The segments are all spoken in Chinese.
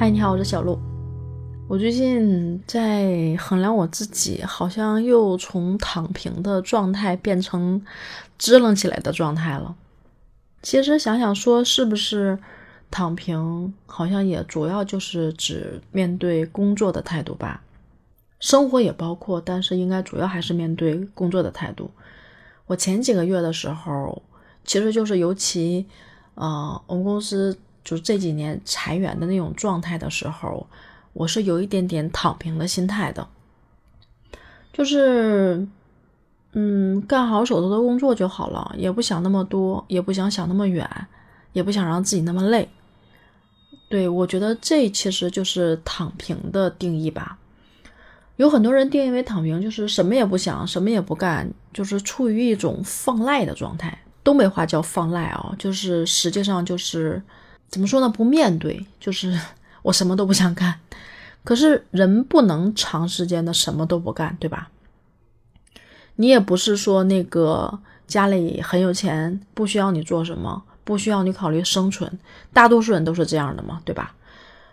嗨，你好，我是小鹿。我最近在衡量我自己，好像又从躺平的状态变成支棱起来的状态了。其实想想说，是不是躺平，好像也主要就是指面对工作的态度吧。生活也包括，但是应该主要还是面对工作的态度。我前几个月的时候，其实就是尤其，呃，我们公司就这几年裁员的那种状态的时候。我是有一点点躺平的心态的，就是，嗯，干好手头的工作就好了，也不想那么多，也不想想那么远，也不想让自己那么累。对我觉得这其实就是躺平的定义吧。有很多人定义为躺平，就是什么也不想，什么也不干，就是处于一种放赖的状态。东北话叫放赖啊，就是实际上就是怎么说呢？不面对，就是。我什么都不想干，可是人不能长时间的什么都不干，对吧？你也不是说那个家里很有钱，不需要你做什么，不需要你考虑生存，大多数人都是这样的嘛，对吧？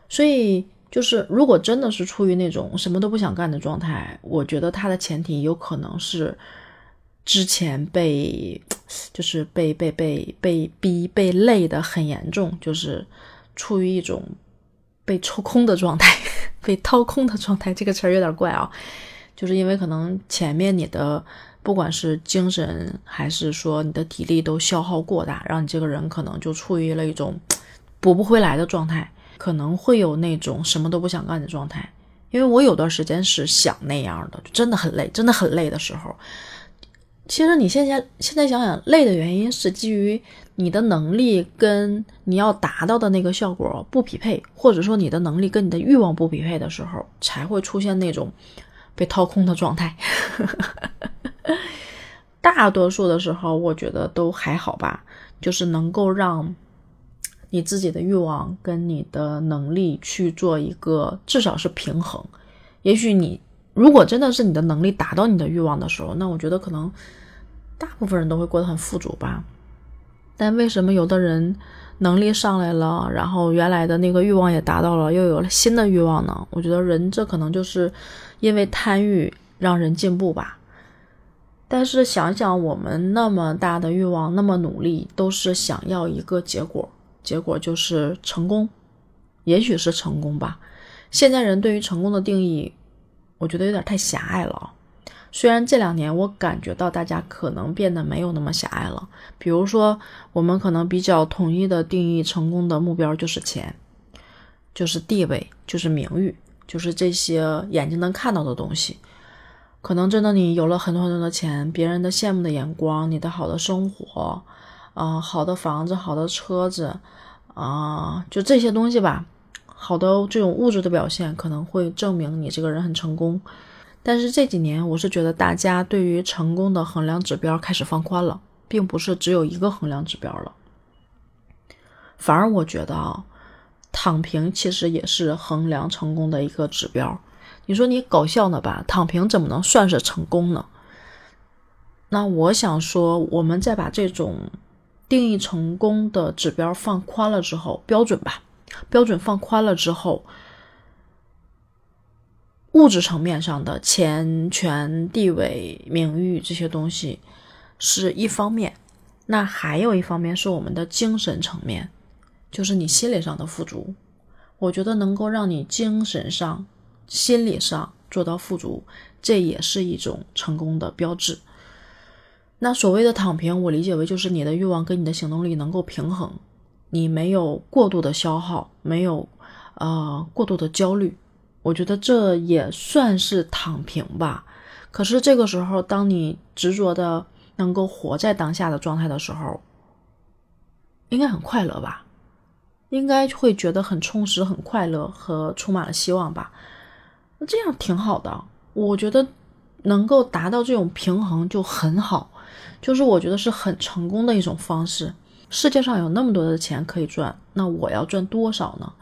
所以就是，如果真的是处于那种什么都不想干的状态，我觉得他的前提有可能是之前被，就是被被被被逼被累的很严重，就是处于一种。被抽空的状态，被掏空的状态，这个词儿有点怪啊，就是因为可能前面你的不管是精神还是说你的体力都消耗过大，让你这个人可能就处于了一种补不回来的状态，可能会有那种什么都不想干的状态。因为我有段时间是想那样的，就真的很累，真的很累的时候。其实你现在现在想想，累的原因是基于你的能力跟你要达到的那个效果不匹配，或者说你的能力跟你的欲望不匹配的时候，才会出现那种被掏空的状态。大多数的时候，我觉得都还好吧，就是能够让你自己的欲望跟你的能力去做一个至少是平衡。也许你。如果真的是你的能力达到你的欲望的时候，那我觉得可能大部分人都会过得很富足吧。但为什么有的人能力上来了，然后原来的那个欲望也达到了，又有了新的欲望呢？我觉得人这可能就是因为贪欲让人进步吧。但是想想我们那么大的欲望，那么努力，都是想要一个结果，结果就是成功，也许是成功吧。现在人对于成功的定义。我觉得有点太狭隘了，虽然这两年我感觉到大家可能变得没有那么狭隘了。比如说，我们可能比较统一的定义成功的目标就是钱，就是地位，就是名誉，就是这些眼睛能看到的东西。可能真的你有了很多很多的钱，别人的羡慕的眼光，你的好的生活，啊，好的房子，好的车子，啊，就这些东西吧。好的，这种物质的表现可能会证明你这个人很成功，但是这几年我是觉得大家对于成功的衡量指标开始放宽了，并不是只有一个衡量指标了。反而我觉得啊，躺平其实也是衡量成功的一个指标。你说你搞笑呢吧？躺平怎么能算是成功呢？那我想说，我们再把这种定义成功的指标放宽了之后，标准吧。标准放宽了之后，物质层面上的钱、权、地位、名誉这些东西是一方面，那还有一方面是我们的精神层面，就是你心理上的富足。我觉得能够让你精神上、心理上做到富足，这也是一种成功的标志。那所谓的躺平，我理解为就是你的欲望跟你的行动力能够平衡。你没有过度的消耗，没有，呃，过度的焦虑，我觉得这也算是躺平吧。可是这个时候，当你执着的能够活在当下的状态的时候，应该很快乐吧？应该会觉得很充实、很快乐和充满了希望吧？那这样挺好的，我觉得能够达到这种平衡就很好，就是我觉得是很成功的一种方式。世界上有那么多的钱可以赚，那我要赚多少呢？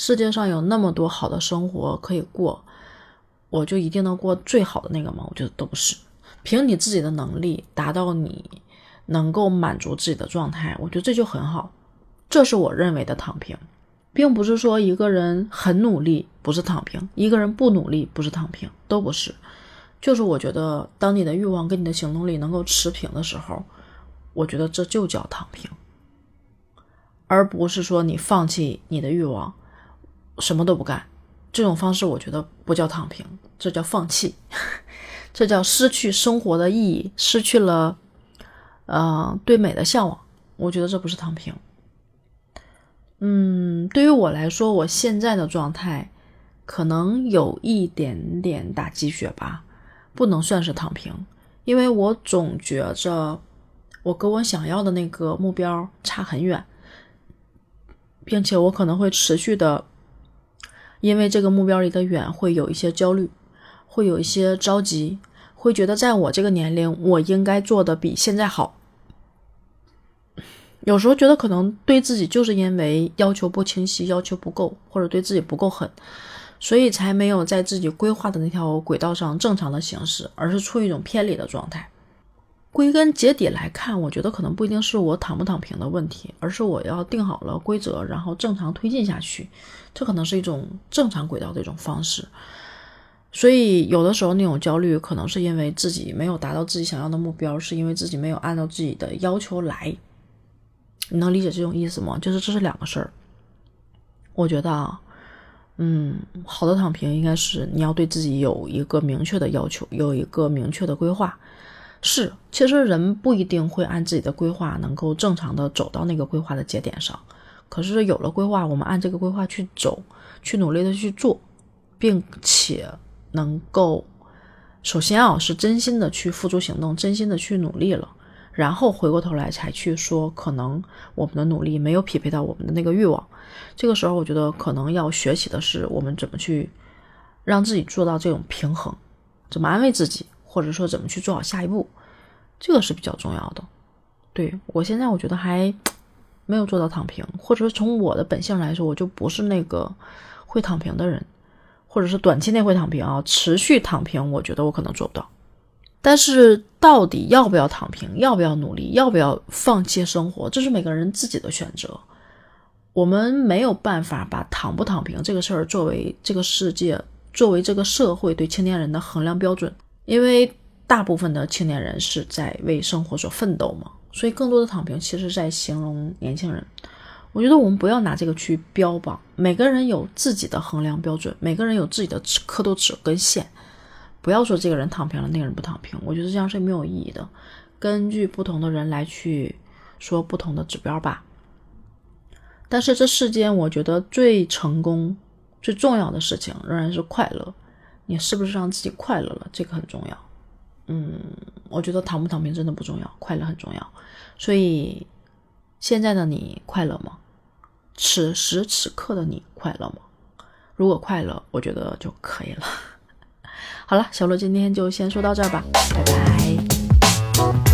世界上有那么多好的生活可以过，我就一定能过最好的那个吗？我觉得都不是。凭你自己的能力达到你能够满足自己的状态，我觉得这就很好。这是我认为的躺平。并不是说一个人很努力不是躺平，一个人不努力不是躺平，都不是。就是我觉得，当你的欲望跟你的行动力能够持平的时候，我觉得这就叫躺平，而不是说你放弃你的欲望，什么都不干。这种方式我觉得不叫躺平，这叫放弃，这叫失去生活的意义，失去了，呃，对美的向往。我觉得这不是躺平。嗯，对于我来说，我现在的状态可能有一点点打鸡血吧，不能算是躺平，因为我总觉着我跟我想要的那个目标差很远，并且我可能会持续的。因为这个目标离得远，会有一些焦虑，会有一些着急，会觉得在我这个年龄，我应该做的比现在好。有时候觉得可能对自己就是因为要求不清晰，要求不够，或者对自己不够狠，所以才没有在自己规划的那条轨道上正常的行驶，而是处于一种偏离的状态。归根结底来看，我觉得可能不一定是我躺不躺平的问题，而是我要定好了规则，然后正常推进下去，这可能是一种正常轨道的一种方式。所以有的时候那种焦虑，可能是因为自己没有达到自己想要的目标，是因为自己没有按照自己的要求来。你能理解这种意思吗？就是这是两个事儿。我觉得啊，嗯，好的躺平应该是你要对自己有一个明确的要求，有一个明确的规划。是，其实人不一定会按自己的规划能够正常的走到那个规划的节点上。可是有了规划，我们按这个规划去走，去努力的去做，并且能够首先啊是真心的去付诸行动，真心的去努力了，然后回过头来才去说可能我们的努力没有匹配到我们的那个欲望。这个时候，我觉得可能要学习的是我们怎么去让自己做到这种平衡，怎么安慰自己。或者说怎么去做好下一步，这个是比较重要的。对我现在我觉得还没有做到躺平，或者说从我的本性来说，我就不是那个会躺平的人，或者是短期内会躺平啊，持续躺平，我觉得我可能做不到。但是到底要不要躺平，要不要努力，要不要放弃生活，这是每个人自己的选择。我们没有办法把躺不躺平这个事儿作为这个世界、作为这个社会对青年人的衡量标准。因为大部分的青年人是在为生活所奋斗嘛，所以更多的躺平其实在形容年轻人。我觉得我们不要拿这个去标榜，每个人有自己的衡量标准，每个人有自己的刻度尺跟线，不要说这个人躺平了，那个人不躺平，我觉得这样是没有意义的。根据不同的人来去说不同的指标吧。但是这世间，我觉得最成功、最重要的事情仍然是快乐。你是不是让自己快乐了？这个很重要。嗯，我觉得躺不躺平真的不重要，快乐很重要。所以现在的你快乐吗？此时此刻的你快乐吗？如果快乐，我觉得就可以了。好了，小罗今天就先说到这儿吧，拜拜。